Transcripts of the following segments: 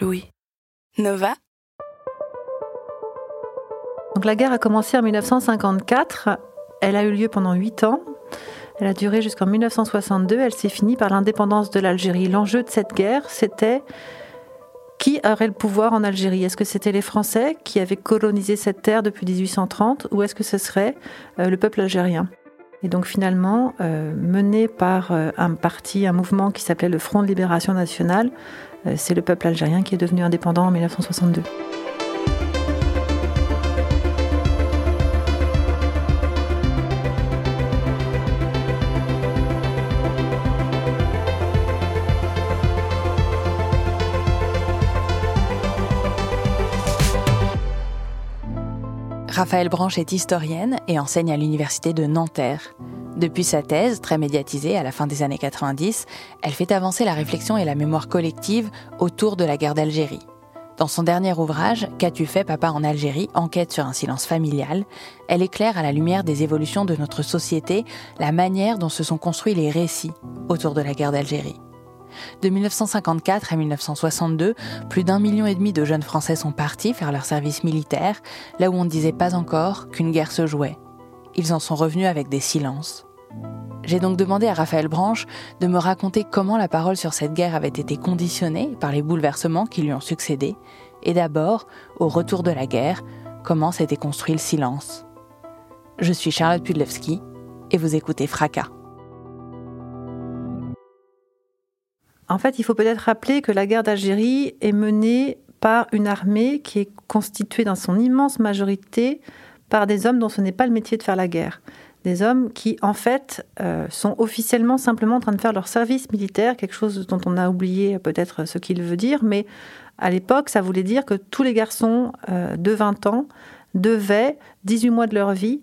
Louis. Nova Donc la guerre a commencé en 1954. Elle a eu lieu pendant 8 ans. Elle a duré jusqu'en 1962. Elle s'est finie par l'indépendance de l'Algérie. L'enjeu de cette guerre, c'était qui aurait le pouvoir en Algérie? Est-ce que c'était les Français qui avaient colonisé cette terre depuis 1830 ou est-ce que ce serait euh, le peuple algérien? Et donc finalement, euh, mené par euh, un parti, un mouvement qui s'appelait le Front de Libération Nationale, c'est le peuple algérien qui est devenu indépendant en 1962. Raphaël Branche est historienne et enseigne à l'université de Nanterre. Depuis sa thèse, très médiatisée à la fin des années 90, elle fait avancer la réflexion et la mémoire collective autour de la guerre d'Algérie. Dans son dernier ouvrage, Qu'as-tu fait papa en Algérie? Enquête sur un silence familial, elle éclaire à la lumière des évolutions de notre société la manière dont se sont construits les récits autour de la guerre d'Algérie. De 1954 à 1962, plus d'un million et demi de jeunes Français sont partis faire leur service militaire, là où on ne disait pas encore qu'une guerre se jouait. Ils en sont revenus avec des silences. J'ai donc demandé à Raphaël Branche de me raconter comment la parole sur cette guerre avait été conditionnée par les bouleversements qui lui ont succédé, et d'abord, au retour de la guerre, comment s'était construit le silence. Je suis Charlotte Pudlewski, et vous écoutez Fracas. En fait, il faut peut-être rappeler que la guerre d'Algérie est menée par une armée qui est constituée dans son immense majorité par des hommes dont ce n'est pas le métier de faire la guerre. Des hommes qui, en fait, euh, sont officiellement simplement en train de faire leur service militaire, quelque chose dont on a oublié peut-être ce qu'il veut dire, mais à l'époque, ça voulait dire que tous les garçons euh, de 20 ans devaient 18 mois de leur vie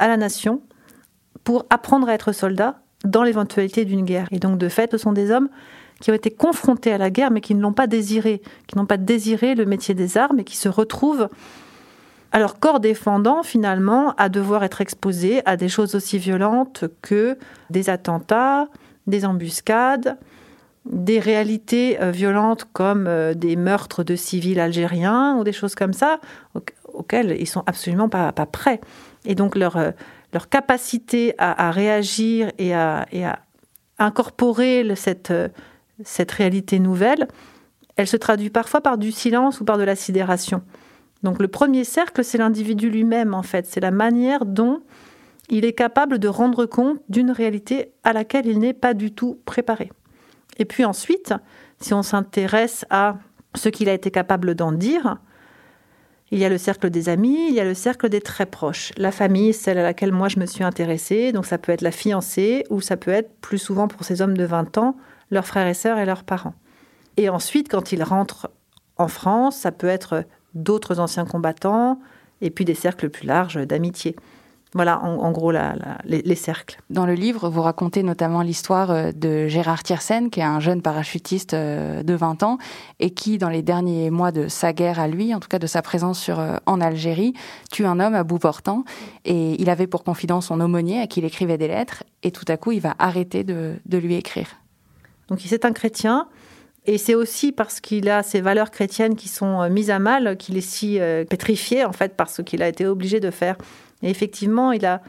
à la nation pour apprendre à être soldats dans l'éventualité d'une guerre. Et donc, de fait, ce sont des hommes qui ont été confrontés à la guerre, mais qui ne l'ont pas désiré, qui n'ont pas désiré le métier des armes et qui se retrouvent à leur corps défendant finalement à devoir être exposés à des choses aussi violentes que des attentats, des embuscades, des réalités euh, violentes comme euh, des meurtres de civils algériens ou des choses comme ça, auxquelles ils sont absolument pas, pas prêts. Et donc leur, euh, leur capacité à, réagir et à, et à incorporer cette, cette réalité nouvelle, elle se traduit parfois par du silence ou par de la sidération. Donc le premier cercle, c'est l'individu lui-même, en fait. C'est la manière dont il est capable de rendre compte d'une réalité à laquelle il n'est pas du tout préparé. Et puis ensuite, si on s'intéresse à ce qu'il a été capable d'en dire, il y a le cercle des amis, il y a le cercle des très proches. La famille, celle à laquelle moi je me suis intéressée, donc ça peut être la fiancée ou ça peut être plus souvent pour ces hommes de 20 ans, leurs frères et sœurs et leurs parents. Et ensuite, quand ils rentrent en France, ça peut être d'autres anciens combattants et puis des cercles plus larges d'amitié. Voilà, en, gros, les, cercles. Dans le livre, vous racontez notamment l'histoire euh, de Gérard Thiersen, qui est un jeune parachutiste euh, de 20 ans, et qui, dans les derniers mois de sa guerre à lui, en tout cas de sa présence sur, euh, en Algérie, tue un homme à bout portant. Et il avait pour confident son aumônier, à qui il écrivait des lettres, et tout à coup, il va arrêter de, de lui écrire. Donc c'est un chrétien. Et c'est aussi parce qu'il a ces valeurs chrétiennes qui sont euh, mises à mal qu'il est si euh, pétrifié, en fait, parce qu'il a été obligé de faire. Et effectivement, il a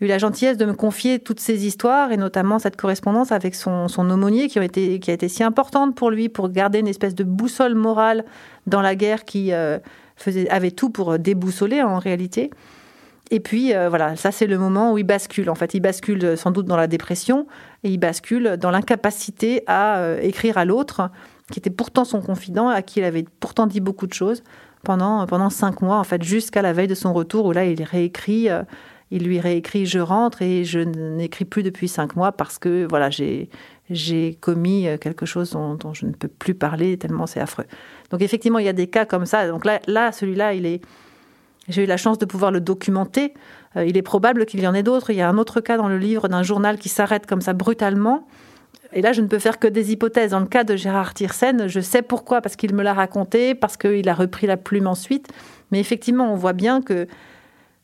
eu la gentillesse de me confier toutes ces histoires, et notamment cette correspondance avec son, aumônier, qui, a été, qui a été si importante pour lui, pour garder une espèce de boussole morale dans la guerre qui euh, faisait, avait tout pour déboussoler en réalité. Et puis, euh, voilà, ça, c'est le moment où il bascule. En fait, il bascule euh, sans doute dans la dépression et il bascule dans l'incapacité à euh, écrire à l'autre, qui était pourtant son confident, à qui il avait pourtant dit beaucoup de choses pendant, pendant cinq mois, en fait, jusqu'à la veille de son retour, où là, il réécrit. il lui réécrit Je rentre et je n'écris plus depuis cinq mois parce que voilà j'ai commis quelque chose dont, dont, je ne peux plus parler tellement c'est affreux. Donc effectivement, il y a des cas comme ça. Donc là, là celui-là, il est j'ai eu la chance de pouvoir le documenter. Euh, il est probable qu'il y en ait d'autres. Il y a un autre cas dans le livre d'un journal qui s'arrête comme ça brutalement. Et là, je ne peux faire que des hypothèses. Dans le cas de Gérard Tiersen, je sais pourquoi, parce qu'il me l'a raconté, parce qu'il a repris la plume ensuite. Mais effectivement, on voit bien que,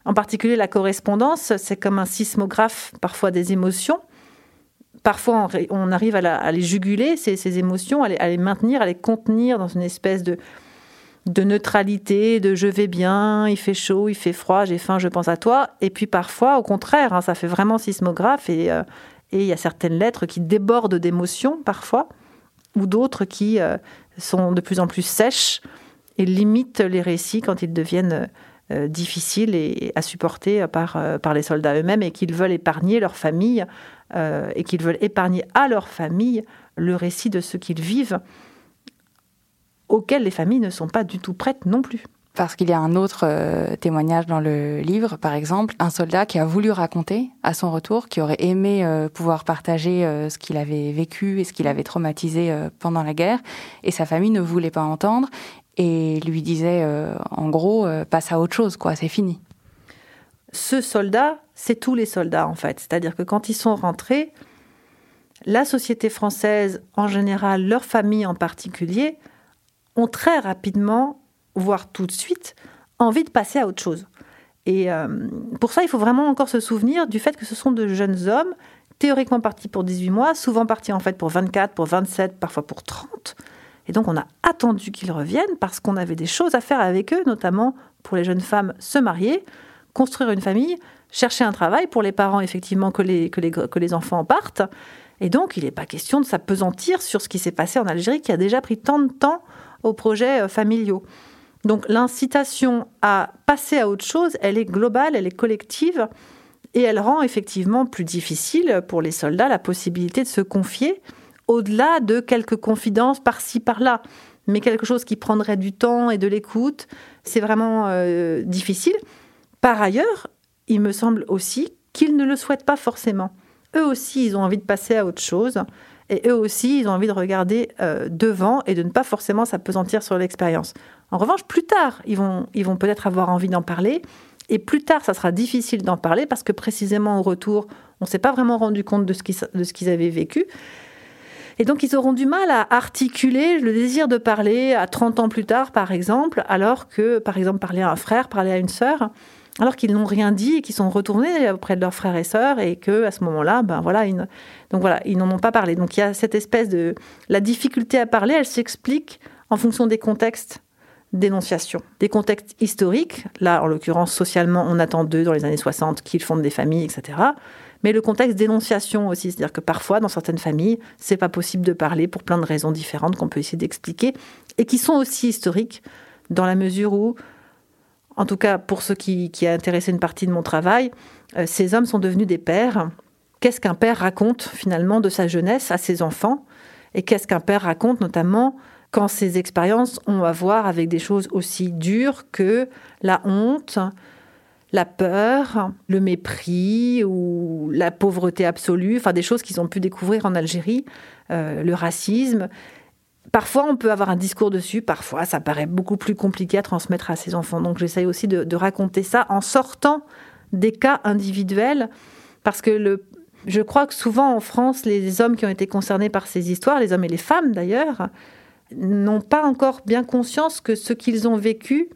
en particulier la correspondance, c'est comme un sismographe parfois des émotions. Parfois, on arrive à, les juguler, ces, émotions, à les maintenir, à les contenir dans une espèce de, de neutralité, de je vais bien, il fait chaud, il fait froid, j'ai faim, je pense à toi. Et puis parfois, au contraire, hein, ça fait vraiment sismographe euh, et il y a certaines lettres qui débordent d'émotions parfois, ou d'autres qui euh, sont de plus en plus sèches et limitent les récits quand ils deviennent euh, difficiles et, à supporter par, par les soldats eux-mêmes et qu'ils veulent épargner leur famille et qu'ils veulent épargner à leur famille le récit de ce qu'ils vivent auxquelles les familles ne sont pas du tout prêtes non plus. Parce qu'il y a un autre euh, témoignage dans le livre, par exemple, un soldat qui a voulu raconter à son retour, qui aurait aimé euh, pouvoir partager euh, ce qu'il avait vécu et ce qu'il avait traumatisé pendant la guerre, et sa famille ne voulait pas entendre et lui disait, en gros, passe à autre chose, quoi, c'est fini. Ce soldat, c'est tous les soldats en fait, c'est-à-dire que quand ils sont rentrés, la société française en général, leur famille en particulier, ont très rapidement, voire tout de suite, envie de passer à autre chose. Et euh, pour ça, il faut vraiment encore se souvenir du fait que ce sont de jeunes hommes, théoriquement partis pour 18 mois, souvent partis en fait pour 24, pour 27, parfois pour 30. Et donc on a attendu qu'ils reviennent parce qu'on avait des choses à faire avec eux, notamment pour les jeunes femmes se marier, construire une famille, chercher un travail, pour les parents effectivement que les, que les, que les enfants partent. Et donc il n'est pas question de s'apesantir sur ce qui s'est passé en Algérie qui a déjà pris tant de temps aux projets euh, familiaux. Donc l'incitation à passer à autre chose, elle est globale, elle est collective, et elle rend effectivement plus difficile pour les soldats la possibilité de se confier, au-delà de quelques confidences par-ci, par-là. Mais quelque chose qui prendrait du temps et de l'écoute, c'est vraiment euh, difficile. Par ailleurs, il me semble aussi qu'ils ne le souhaitent pas forcément. Eux aussi, ils ont envie de passer à autre chose. Et eux aussi, ils ont envie de regarder euh, devant et de ne pas forcément s'apesantir sur l'expérience. En revanche, plus tard, ils vont, ils vont peut-être avoir envie d'en parler. Et plus tard, ça sera difficile d'en parler parce que précisément au retour, on ne s'est pas vraiment rendu compte de ce qu'ils avaient vécu. Et donc, ils auront du mal à articuler le désir de parler à 30 ans plus tard, par exemple, alors que, par exemple, parler à un frère, parler à une sœur, alors qu'ils n'ont rien dit et qu'ils sont retournés auprès de leurs frères et sœurs et que à ce moment-là, ben voilà, ils, donc voilà, ils n'en ont pas parlé. Donc il y a cette espèce de la difficulté à parler, elle s'explique en fonction des contextes d'énonciation, des contextes historiques. Là, en l'occurrence, socialement, on attend d'eux dans les années 60 qu'ils fondent des familles, etc. Mais le contexte d'énonciation aussi, c'est-à-dire que parfois, dans certaines familles, c'est pas possible de parler pour plein de raisons différentes qu'on peut essayer d'expliquer et qui sont aussi historiques dans la mesure où en tout cas pour ceux qui, qui a intéressé une partie de mon travail, euh, ces hommes sont devenus des pères. Qu'est-ce qu'un père raconte finalement de sa jeunesse à ses enfants? Et qu'est-ce qu'un père raconte notamment quand ces expériences ont à voir avec des choses aussi dures que la honte, la peur, le mépris ou la pauvreté absolue, enfin des choses qu'ils ont pu découvrir en Algérie, euh, le racisme? Parfois, on peut avoir un discours dessus, parfois, ça paraît beaucoup plus compliqué à transmettre à ses enfants. Donc, j'essaye aussi de, raconter ça en sortant des cas individuels, parce que je crois que souvent en France, les hommes qui ont été concernés par ces histoires, les hommes et les femmes d'ailleurs, n'ont pas encore bien conscience que ce qu'ils ont vécu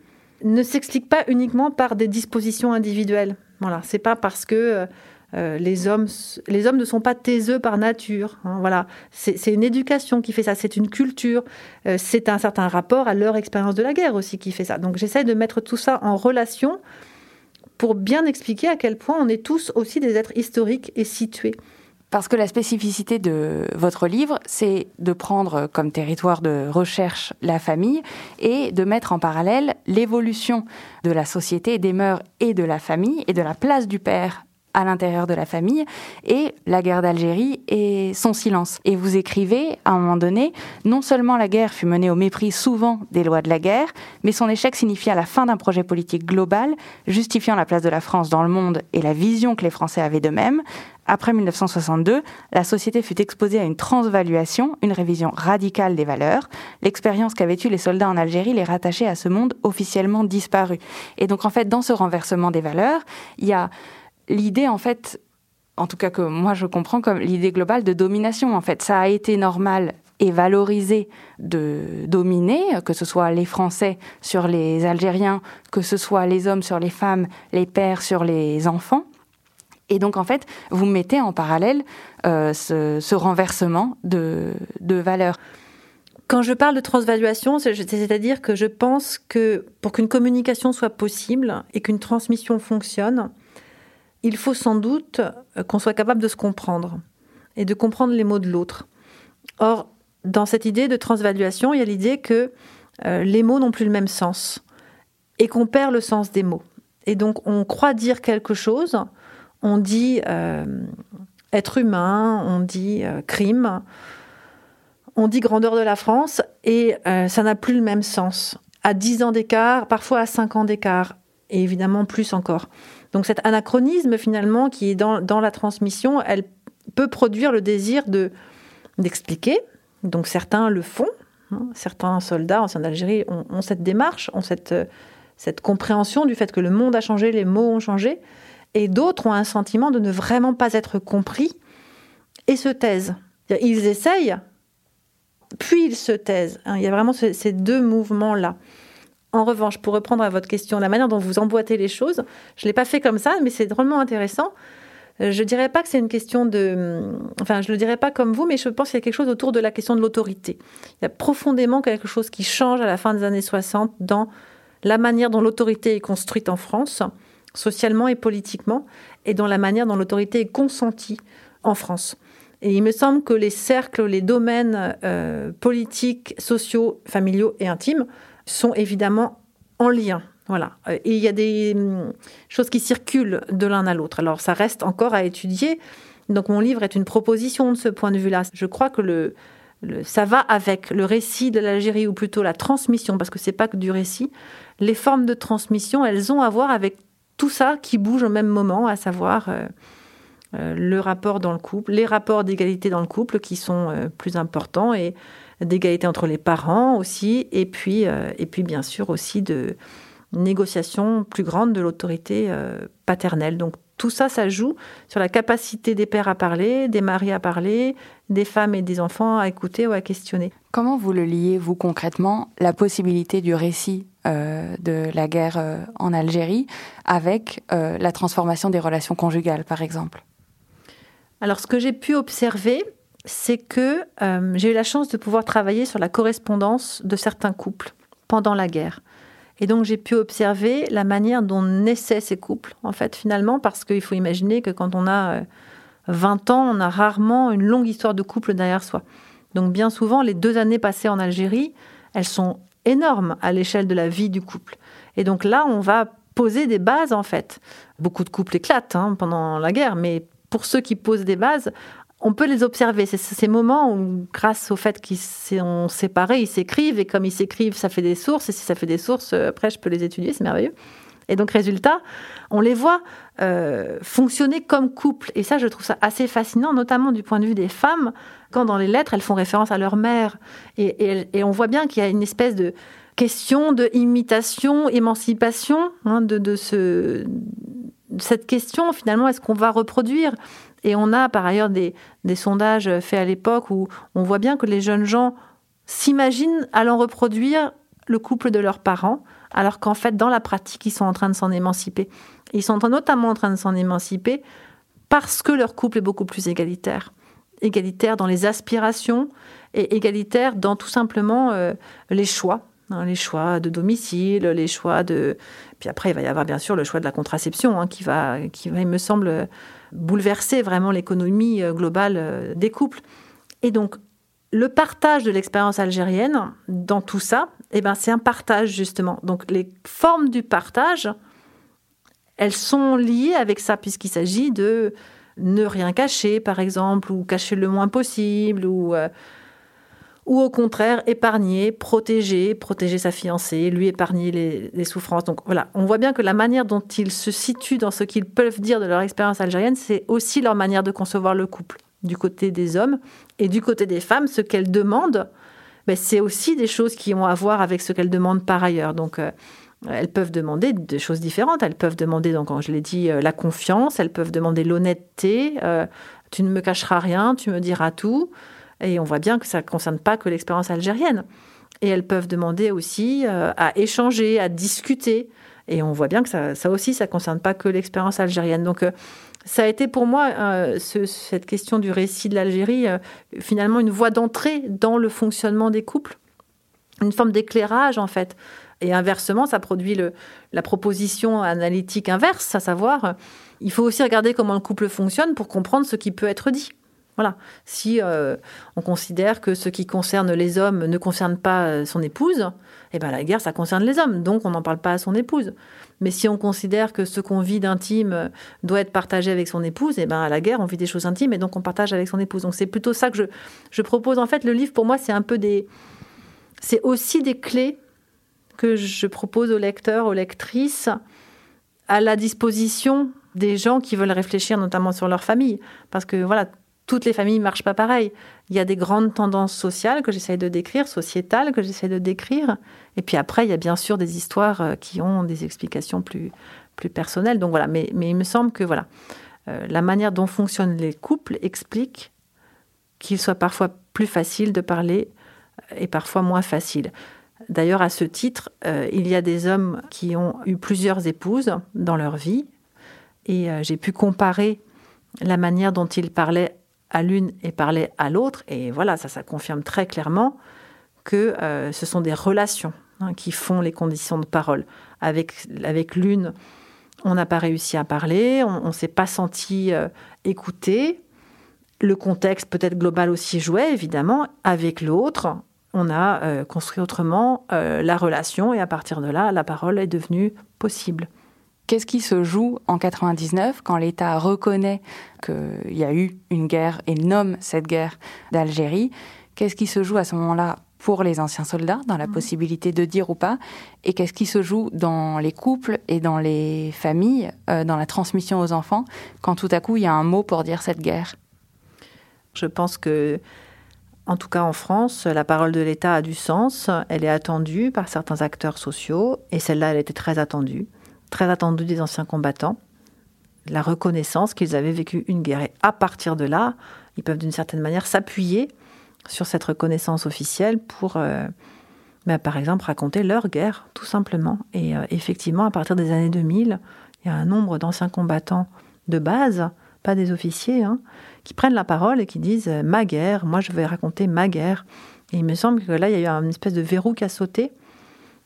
ne s'explique pas uniquement par des dispositions individuelles. Voilà, c'est pas parce que euh, les, hommes, les hommes ne sont pas taiseux par nature. Hein, voilà, c'est une éducation qui fait ça, c'est une culture, euh, c'est un certain rapport à leur expérience de la guerre aussi qui fait ça. Donc j'essaie de mettre tout ça en relation pour bien expliquer à quel point on est tous aussi des êtres historiques et situés. Parce que la spécificité de votre livre, c'est de prendre comme territoire de recherche la famille et de mettre en parallèle l'évolution de la société, des mœurs et de la famille et de la place du père à l'intérieur de la famille et la guerre d'Algérie et son silence. Et vous écrivez, à un moment donné, non seulement la guerre fut menée au mépris souvent des lois de la guerre, mais son échec signifia la fin d'un projet politique global justifiant la place de la France dans le monde et la vision que les Français avaient d'eux-mêmes, Après 1962, la société fut exposée à une transvaluation, une révision radicale des valeurs. L'expérience qu'avaient eue les soldats en Algérie les rattachait à ce monde officiellement disparu. Et donc en fait, dans ce renversement des valeurs, il y a l'idée en fait en tout cas que moi je comprends comme l'idée globale de domination. En fait, ça a été normal et valorisé de dominer, que ce soit les Français sur les Algériens, que ce soit les hommes sur les femmes, les pères sur les enfants. Et donc, en fait, vous mettez en parallèle euh, ce, renversement de, de valeurs. Quand je parle de transvaluation, c'est-à-dire que je pense que pour qu'une communication soit possible et qu'une transmission fonctionne, il faut sans doute euh, qu'on soit capable de se comprendre et de comprendre les mots de l'autre. Or, dans cette idée de transvaluation, il y a l'idée que euh, les mots n'ont plus le même sens et qu'on perd le sens des mots. Et donc, on croit dire quelque chose, on dit euh, être humain, on dit crime, on dit grandeur de la France, et ça n'a plus le même sens. À 10 ans d'écart, parfois à 5 ans d'écart, et évidemment plus encore. Donc cet anachronisme finalement qui est dans, la transmission, elle peut produire le désir de d'expliquer. Donc certains le font. Hein. Certains soldats anciens d'Algérie ont, cette démarche, ont cette, cette compréhension du fait que le monde a changé, les mots ont changé. Et d'autres ont un sentiment de ne vraiment pas être compris et se taisent. Ils essayent, puis ils se taisent. Hein. Il y a vraiment ces deux mouvements-là. En revanche, pour reprendre à votre question, la manière dont vous emboîtez les choses, je ne l'ai pas fait comme ça, mais c'est drôlement intéressant. Euh, je ne dirais pas que c'est une question de... Enfin, je ne le dirais pas comme vous, mais je pense qu'il y a quelque chose autour de la question de l'autorité. Il y a profondément quelque chose qui change à la fin des années 60 dans la manière dont l'autorité est construite en France, socialement et politiquement, et dans la manière dont l'autorité est consentie en France. Et il me semble que les cercles, les domaines euh, politiques, sociaux, familiaux et intimes sont évidemment en lien. Voilà. Euh, il y a des hum, choses qui circulent de l'un à l'autre. Alors ça reste encore à étudier. Donc mon livre est une proposition de ce point de vue-là. Je crois que le, ça va avec le récit de l'Algérie, ou plutôt la transmission, parce que c'est pas que du récit. Les formes de transmission, elles ont à voir avec tout ça qui bouge au même moment, à savoir euh, euh, le rapport dans le couple, les rapports d'égalité dans le couple qui sont plus importants et d'égalité entre les parents aussi, et puis, euh, et puis bien sûr aussi de négociation plus grande de l'autorité euh, paternelle. Donc tout ça, ça joue sur la capacité des pères à parler, des maris à parler, des femmes et des enfants à écouter ou à questionner. Comment vous le liez, vous concrètement, la possibilité du récit euh, de la guerre en Algérie avec la transformation des relations conjugales, par exemple? Alors ce que j'ai pu observer, c'est que euh, j'ai eu la chance de pouvoir travailler sur la correspondance de certains couples pendant la guerre. Et donc j'ai pu observer la manière dont naissaient ces couples, en fait, finalement, parce qu'il faut imaginer que quand on a 20 euh, ans, on a rarement une longue histoire de couple derrière soi. Donc bien souvent, les deux années passées en Algérie, elles sont énormes à l'échelle de la vie du couple. Et donc là, on va poser des bases, en fait. Beaucoup de couples éclatent hein, pendant la guerre, mais pour ceux qui posent des bases, on peut les observer. C'est ces moments où, grâce au fait qu'ils sont séparés, ils s'écrivent, et comme ils s'écrivent, ça fait des sources, et si ça fait des sources, euh, après, je peux les étudier, c'est merveilleux. Et donc, résultat, on les voit euh, fonctionner comme couple. Et ça, je trouve ça assez fascinant, notamment du point de vue des femmes, quand dans les lettres, elles font référence à leur mère. Et, on voit bien qu'il y a une espèce de question de imitation, émancipation hein, de, de ce, cette question, finalement, est-ce qu'on va reproduire? Et on a par ailleurs des, sondages faits à l'époque où on voit bien que les jeunes gens s'imaginent allant reproduire le couple de leurs parents, alors qu'en fait, dans la pratique, ils sont en train de s'en émanciper. Ils sont notamment en train de s'en émanciper parce que leur couple est beaucoup plus égalitaire. Égalitaire dans les aspirations et égalitaire dans tout simplement euh, les choix. Hein, les choix de domicile, les choix de... Puis après, il va y avoir bien sûr le choix de la contraception hein, qui, va, qui va, il me semble, bouleverser vraiment l'économie euh, globale euh, des couples. Et donc, le partage de l'expérience algérienne dans tout ça, eh ben, c'est un partage justement. Donc, les formes du partage, elles sont liées avec ça, puisqu'il s'agit de ne rien cacher, par exemple, ou cacher le moins possible, ou, euh, ou au contraire épargner, protéger, protéger sa fiancée, lui épargner les, souffrances. Donc voilà, on voit bien que la manière dont ils se situent dans ce qu'ils peuvent dire de leur expérience algérienne, c'est aussi leur manière de concevoir le couple du côté des hommes et du côté des femmes, ce qu'elles demandent, c'est aussi des choses qui ont à voir avec ce qu'elles demandent par ailleurs. Donc euh, elles peuvent demander des choses différentes. Elles peuvent demander, donc, je l'ai dit, euh, la confiance. Elles peuvent demander l'honnêteté. Euh, tu ne me cacheras rien, tu me diras tout. Et on voit bien que ça ne concerne pas que l'expérience algérienne. Et elles peuvent demander aussi euh, à échanger, à discuter. Et on voit bien que ça, aussi, ça ne concerne pas que l'expérience algérienne. Donc, ça a été pour moi, cette question du récit de l'Algérie, finalement une voie d'entrée dans le fonctionnement des couples, une forme d'éclairage en fait. Et inversement, ça produit la proposition analytique inverse, à savoir, il faut aussi regarder comment le couple fonctionne pour comprendre ce qui peut être dit. Voilà. Si euh, on considère que ce qui concerne les hommes ne concerne pas euh, son épouse, eh ben la guerre, ça concerne les hommes, donc on n'en parle pas à son épouse. Mais si on considère que ce qu'on vit d'intime doit être partagé avec son épouse, eh ben à la guerre, on vit des choses intimes et donc on partage avec son épouse. Donc c'est plutôt ça que je propose. En fait, le livre, pour moi, c'est un peu des... C'est aussi des clés que je propose aux lecteurs, aux lectrices, à la disposition des gens qui veulent réfléchir notamment sur leur famille. Parce que voilà, toutes les familles ne marchent pas pareil. Il y a des grandes tendances sociales que j'essaye de décrire, sociétales que j'essaye de décrire. Et puis après, il y a bien sûr des histoires euh, qui ont des explications plus, plus personnelles. Donc voilà, mais, il me semble que voilà, euh, la manière dont fonctionnent les couples explique qu'il soit parfois plus facile de parler et parfois moins facile. D'ailleurs, à ce titre, euh, il y a des hommes qui ont eu plusieurs épouses dans leur vie, et euh, j'ai pu comparer la manière dont ils parlaient à l'une et parlaient à l'autre, et voilà, ça, ça confirme très clairement que euh, ce sont des relations hein, qui font les conditions de parole. Avec, avec l'une, on n'a pas réussi à parler, on s'est pas senti écouté. Le contexte peut-être global aussi jouait, évidemment. Avec l'autre, on a euh, construit autrement euh, la relation et à partir de là, la parole est devenue possible. Qu'est-ce qui se joue en 99 quand l'État reconnaît qu'il y a eu une guerre et nomme cette guerre d'Algérie? Qu'est-ce qui se joue à ce moment-là pour les anciens soldats, dans la mmh. possibilité de dire ou pas? Et qu'est-ce qui se joue dans les couples et dans les familles, euh, dans la transmission aux enfants, quand tout à coup il y a un mot pour dire cette guerre? Je pense que en tout cas en France, la parole de l'État a du sens, elle est attendue par certains acteurs sociaux, et celle-là, elle était très attendue, très attendue des anciens combattants, la reconnaissance qu'ils avaient vécu une guerre. Et à partir de là, ils peuvent d'une certaine manière s'appuyer sur cette reconnaissance officielle pour, euh, bah, par exemple, raconter leur guerre, tout simplement. Et euh, effectivement, à partir des années 2000, il y a un nombre d'anciens combattants de base, pas des officiers, hein, qui prennent la parole et qui disent euh, ma guerre, moi je vais raconter ma guerre. Et il me semble que là, il y a eu une espèce de verrou qui a sauté,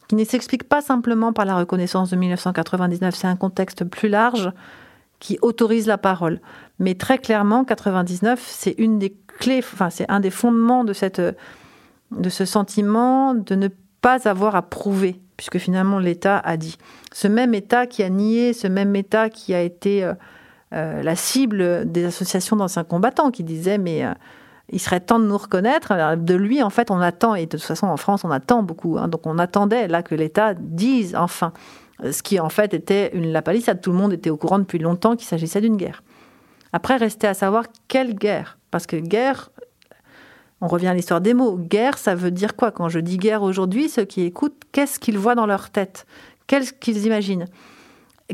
qui ne s'explique pas simplement par la reconnaissance de 1999, c'est un contexte plus large qui autorise la parole. Mais très clairement, 99, c'est une des clés, enfin c'est un des fondements de cette, de ce sentiment de ne pas avoir à prouver, puisque finalement l'État a dit. Ce même État qui a nié, ce même État qui a été euh, euh, la cible des associations d'anciens combattants qui disaient mais euh, il serait temps de nous reconnaître. de lui, en fait, on attend, et de toute façon, en France, on attend beaucoup. Hein. donc, on attendait là que l'État dise enfin ce qui, en fait, était une la palissade. Tout le monde était au courant depuis longtemps qu'il s'agissait d'une guerre. Après, restait à savoir quelle guerre. Parce que guerre, on revient à l'histoire des mots. Guerre, ça veut dire quoi? Quand je dis guerre aujourd'hui, ceux qui écoutent, qu'est-ce qu'ils voient dans leur tête? Qu'est-ce qu'ils imaginent?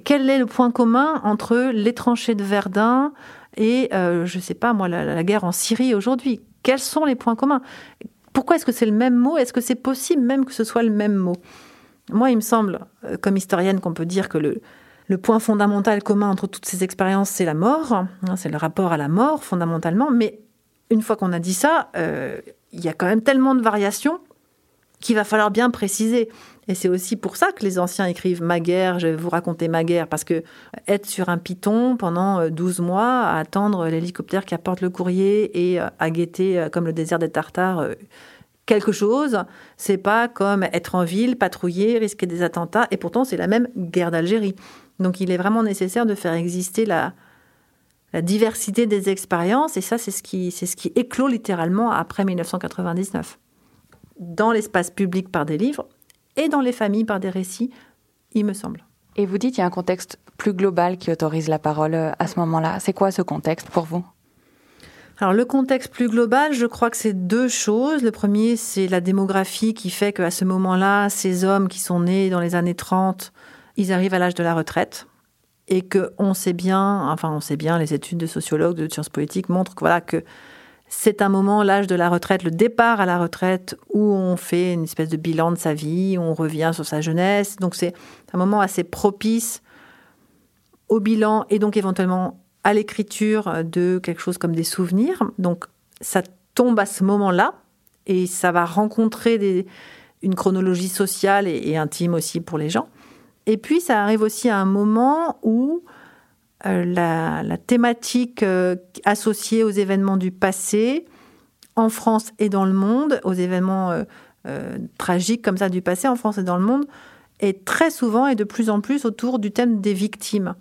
Quel est le point commun entre les tranchées de Verdun et, euh, je ne sais pas moi, la, guerre en Syrie aujourd'hui Quels sont les points communs? Pourquoi est-ce que c'est le même mot? Est-ce que c'est possible même que ce soit le même mot? Moi, il me semble, euh, comme historienne, qu'on peut dire que le, point fondamental commun entre toutes ces expériences, c'est la mort. Hein, c'est le rapport à la mort, fondamentalement. Mais une fois qu'on a dit ça, euh, il y a quand même tellement de variations qu'il va falloir bien préciser. Et c'est aussi pour ça que les anciens écrivent ma guerre, je vais vous raconter ma guerre, parce que être sur un piton pendant 12 euh, mois, à attendre l'hélicoptère qui apporte le courrier et euh, à guetter, euh, comme le désert des Tartares, quelque chose, c'est pas comme être en ville, patrouiller, risquer des attentats, et pourtant c'est la même guerre d'Algérie. Donc il est vraiment nécessaire de faire exister la, la diversité des expériences, et ça c'est ce qui, c'est ce qui éclot littéralement après 1999. Dans l'espace public par des livres et dans les familles par des récits, il me semble. Et vous dites qu'il y a un contexte plus global qui autorise la parole euh, à ce moment-là. C'est quoi ce contexte pour vous? Alors le contexte plus global, je crois que c'est deux choses. Le premier, c'est la démographie qui fait qu'à ce moment-là, ces hommes qui sont nés dans les années 30, ils arrivent à l'âge de la retraite et que on sait bien, enfin on sait bien, les études de sociologues, de sciences politiques montrent que voilà que c'est un moment, l'âge de la retraite, le départ à la retraite, où on fait une espèce de bilan de sa vie, on revient sur sa jeunesse. Donc c'est un moment assez propice au bilan et donc éventuellement à l'écriture de quelque chose comme des souvenirs. Donc ça tombe à ce moment-là et ça va rencontrer une chronologie sociale et, intime aussi pour les gens. Et puis ça arrive aussi à un moment où euh, la, thématique euh, associée aux événements du passé, en France et dans le monde, aux événements euh, tragiques comme ça du passé en France et dans le monde, est très souvent et de plus en plus autour du thème des victimes.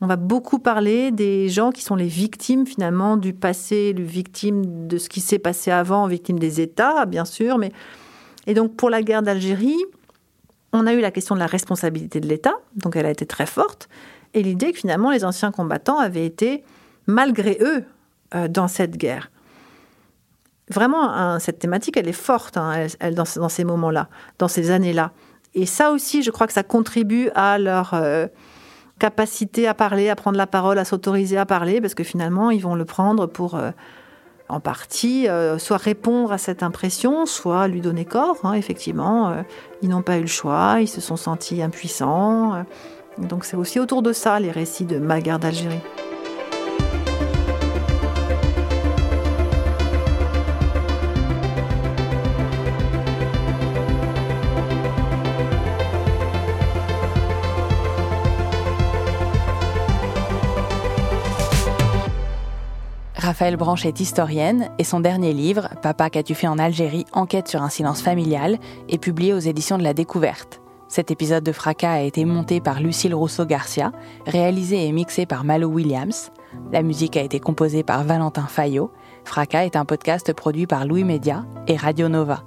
On va beaucoup parler des gens qui sont les victimes finalement du passé, les victimes de ce qui s'est passé avant, victimes des États, bien sûr. Mais... Et donc pour la guerre d'Algérie, on a eu la question de la responsabilité de l'État, donc elle a été très forte, et l'idée que finalement les anciens combattants avaient été, malgré eux, euh, dans cette guerre. Vraiment, cette thématique, elle est forte hein, elle, dans, ces moments-là, dans ces années-là. Et ça aussi, je crois que ça contribue à leur... Euh, capacité à parler, à prendre la parole, à s'autoriser à parler, parce que finalement, ils vont le prendre pour, euh, en partie, soit répondre à cette impression, soit lui donner corps. Hein, effectivement, ils n'ont pas eu le choix, ils se sont sentis impuissants. Donc c'est aussi autour de ça les récits de Ma guerre d'Algérie. Raphaël Branche est historienne et son dernier livre, Papa qu'as-tu fait en Algérie Enquête sur un silence familial, est publié aux éditions de la Découverte. Cet épisode de Fracas a été monté par Lucille Rousseau-Garcia, réalisé et mixé par Malo Williams. La musique a été composée par Valentin Fayot. Fracas est un podcast produit par Louis Média et Radio Nova.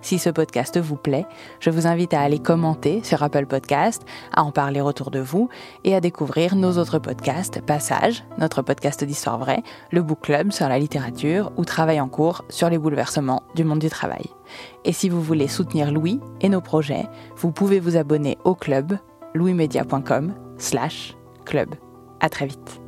Si ce podcast vous plaît, je vous invite à aller commenter sur Apple Podcast, à en parler autour de vous et à découvrir nos autres podcasts Passage, notre podcast d'histoire vraie, le Book Club sur la littérature ou Travail en cours sur les bouleversements du monde du travail. Et si vous voulez soutenir Louis et nos projets, vous pouvez vous abonner au club louismedia.com slash club. À très vite.